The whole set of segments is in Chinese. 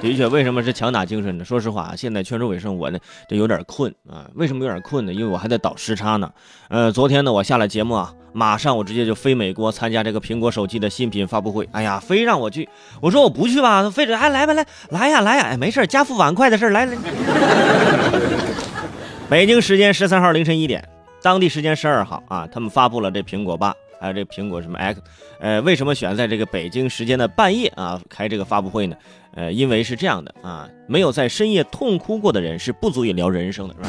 的确，为什么是强打精神呢？说实话啊，现在泉州尾声我呢这有点困啊。为什么有点困呢？因为我还在倒时差呢。呃，昨天呢我下了节目啊，马上我直接就飞美国参加这个苹果手机的新品发布会。哎呀，非让我去，我说我不去吧，非得哎来吧来来呀来呀，哎没事，家父碗筷的事来来。北京时间十三号凌晨一点，当地时间十二号啊，他们发布了这苹果八。还有这苹果什么 X，呃，为什么选在这个北京时间的半夜啊开这个发布会呢？呃，因为是这样的啊，没有在深夜痛哭过的人是不足以聊人生的，是吧？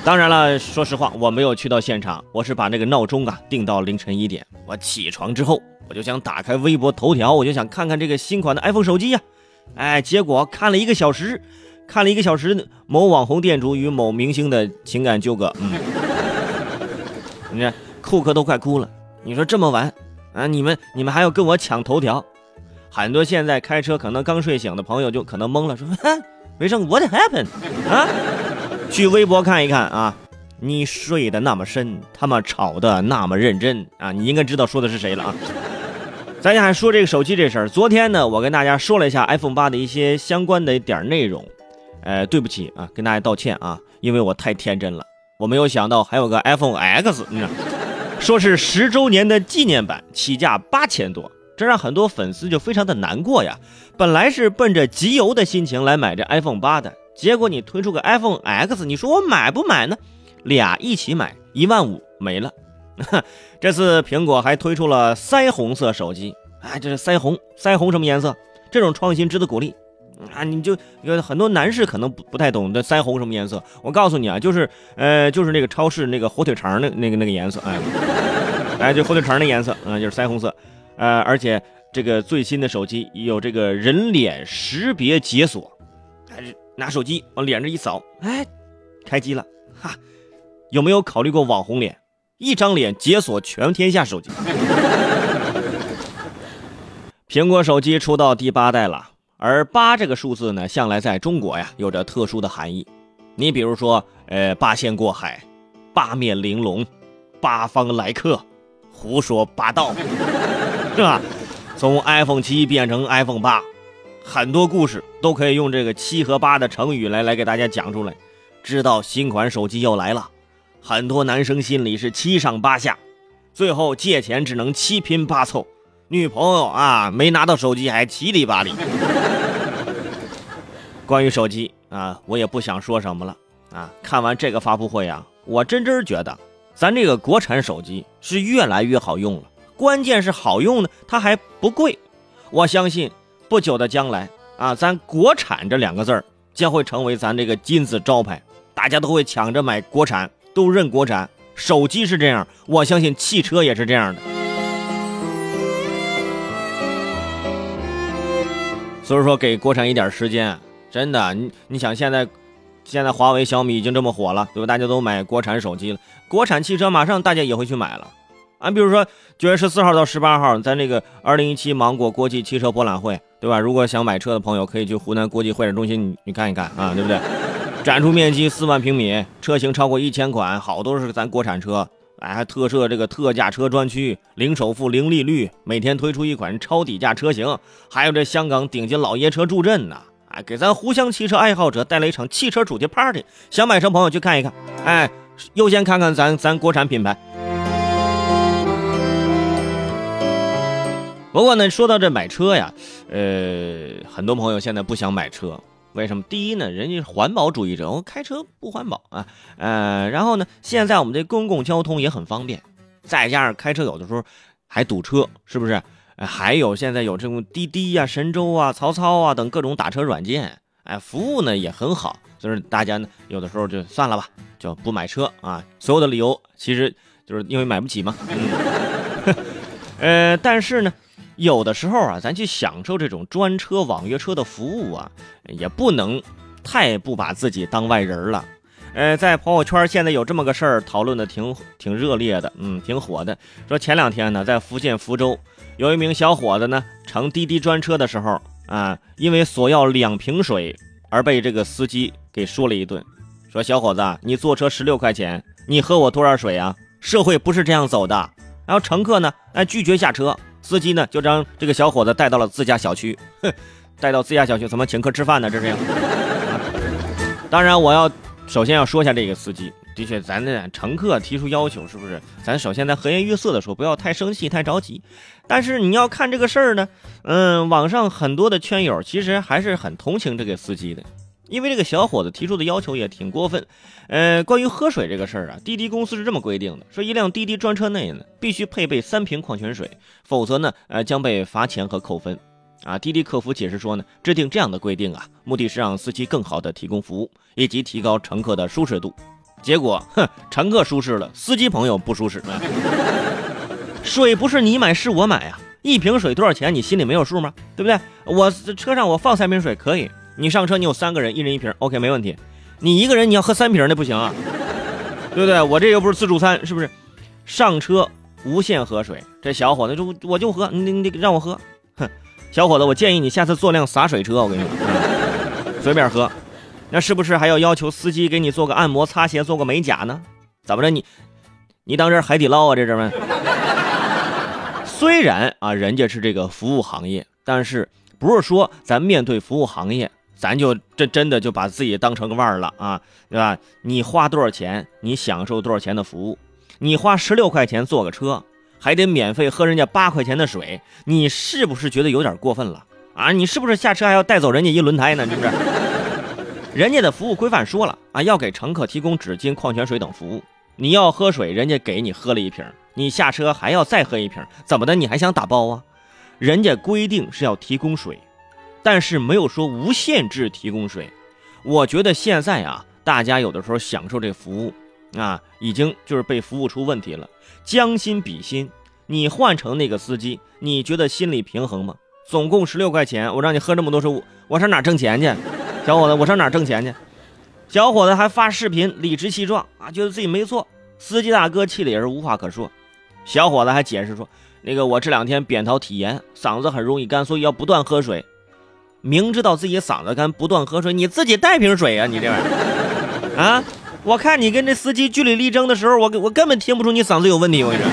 当然了，说实话，我没有去到现场，我是把那个闹钟啊定到凌晨一点。我起床之后，我就想打开微博头条，我就想看看这个新款的 iPhone 手机呀。哎，结果看了一个小时，看了一个小时某网红店主与某明星的情感纠葛，嗯，你看。库克都快哭了，你说这么晚啊？你们你们还要跟我抢头条？很多现在开车可能刚睡醒的朋友就可能懵了，说：“ 没事，What happened？” 啊，去微博看一看啊！你睡得那么深，他妈吵得那么认真啊！你应该知道说的是谁了啊？咱家还说这个手机这事儿，昨天呢，我跟大家说了一下 iPhone 八的一些相关的一点内容，呃，对不起啊，跟大家道歉啊，因为我太天真了，我没有想到还有个 iPhone X，你知道。说是十周年的纪念版，起价八千多，这让很多粉丝就非常的难过呀。本来是奔着集邮的心情来买这 iPhone 八的，结果你推出个 iPhone X，你说我买不买呢？俩一起买，一万五没了。这次苹果还推出了腮红色手机，哎，这是腮红，腮红什么颜色？这种创新值得鼓励。啊，你就有很多男士可能不不太懂这腮红什么颜色。我告诉你啊，就是呃，就是那个超市那个火腿肠那那个那个颜色，哎，哎，就火腿肠那颜色，嗯，就是腮红色。呃，而且这个最新的手机有这个人脸识别解锁，还是拿手机往脸上一扫，哎，开机了，哈。有没有考虑过网红脸？一张脸解锁全天下手机。苹果手机出到第八代了。而八这个数字呢，向来在中国呀有着特殊的含义。你比如说，呃，八仙过海，八面玲珑，八方来客，胡说八道，是吧？从 iPhone 七变成 iPhone 八，很多故事都可以用这个七和八的成语来来给大家讲出来。知道新款手机要来了，很多男生心里是七上八下，最后借钱只能七拼八凑。女朋友啊，没拿到手机还七里八里。关于手机啊，我也不想说什么了啊。看完这个发布会啊，我真真觉得咱这个国产手机是越来越好用了。关键是好用呢，它还不贵。我相信不久的将来啊，咱国产这两个字儿将会成为咱这个金字招牌，大家都会抢着买国产，都认国产。手机是这样，我相信汽车也是这样的。所以说，给国产一点时间，真的，你你想现在，现在华为、小米已经这么火了，对吧？大家都买国产手机了，国产汽车马上大家也会去买了。啊，比如说九月十四号到十八号，在那个二零一七芒果国际汽车博览会，对吧？如果想买车的朋友，可以去湖南国际会展中心，你你看一看啊，对不对？展出面积四万平米，车型超过一千款，好多是咱国产车。哎，还特设这个特价车专区，零首付、零利率，每天推出一款超低价车型，还有这香港顶级老爷车助阵呢。给咱湖湘汽车爱好者带来一场汽车主题 party。想买车朋友去看一看，哎，优先看看咱咱国产品牌。不过呢，说到这买车呀，呃，很多朋友现在不想买车。为什么？第一呢，人家是环保主义者，我开车不环保啊，呃，然后呢，现在我们这公共交通也很方便，再加上开车有的时候还堵车，是不是？哎还有现在有这种滴滴呀、神州啊、曹操啊等各种打车软件，哎，服务呢也很好，就是大家呢有的时候就算了吧，就不买车啊。所有的理由其实就是因为买不起嘛。呃，但是呢。有的时候啊，咱去享受这种专车、网约车的服务啊，也不能太不把自己当外人了。呃，在朋友圈现在有这么个事儿，讨论的挺挺热烈的，嗯，挺火的。说前两天呢，在福建福州，有一名小伙子呢乘滴滴专车的时候啊，因为索要两瓶水而被这个司机给说了一顿。说小伙子，你坐车十六块钱，你喝我多少水啊？社会不是这样走的。然后乘客呢，哎拒绝下车。司机呢，就将这个小伙子带到了自家小区。哼，带到自家小区，怎么请客吃饭呢？这是。当然，我要首先要说一下这个司机，的确，咱的乘客提出要求，是不是？咱首先在和颜悦色的说，不要太生气、太着急。但是你要看这个事儿呢，嗯，网上很多的圈友其实还是很同情这个司机的。因为这个小伙子提出的要求也挺过分，呃，关于喝水这个事儿啊，滴滴公司是这么规定的：说一辆滴滴专车内呢必须配备三瓶矿泉水，否则呢，呃，将被罚钱和扣分。啊，滴滴客服解释说呢，制定这样的规定啊，目的是让司机更好的提供服务，以及提高乘客的舒适度。结果，哼，乘客舒适了，司机朋友不舒适。水不是你买是我买呀，一瓶水多少钱？你心里没有数吗？对不对？我车上我放三瓶水可以。你上车，你有三个人，一人一瓶，OK，没问题。你一个人你要喝三瓶那不行啊，对不对？我这又不是自助餐，是不是？上车无限喝水，这小伙子就我就喝，你你让我喝，小伙子，我建议你下次坐辆洒水车，我跟你说，随便喝。那是不是还要要求司机给你做个按摩、擦鞋、做个美甲呢？怎么着你你当这海底捞啊？这是吗？虽然啊，人家是这个服务行业，但是不是说咱面对服务行业。咱就这真的就把自己当成个腕儿了啊，对吧？你花多少钱，你享受多少钱的服务。你花十六块钱坐个车，还得免费喝人家八块钱的水，你是不是觉得有点过分了啊？你是不是下车还要带走人家一轮胎呢？是不是？人家的服务规范说了啊，要给乘客提供纸巾、矿泉水等服务。你要喝水，人家给你喝了一瓶，你下车还要再喝一瓶，怎么的？你还想打包啊？人家规定是要提供水。但是没有说无限制提供水，我觉得现在啊，大家有的时候享受这服务啊，已经就是被服务出问题了。将心比心，你换成那个司机，你觉得心里平衡吗？总共十六块钱，我让你喝这么多水，我上哪挣钱去？小伙子，我上哪挣钱去？小伙子还发视频理直气壮啊，觉得自己没错。司机大哥气的也是无话可说。小伙子还解释说，那个我这两天扁桃体炎，嗓子很容易干，所以要不断喝水。明知道自己嗓子干，不断喝水，你自己带瓶水啊！你这玩意儿啊！我看你跟这司机据理力争的时候，我我根本听不出你嗓子有问题。我跟你说。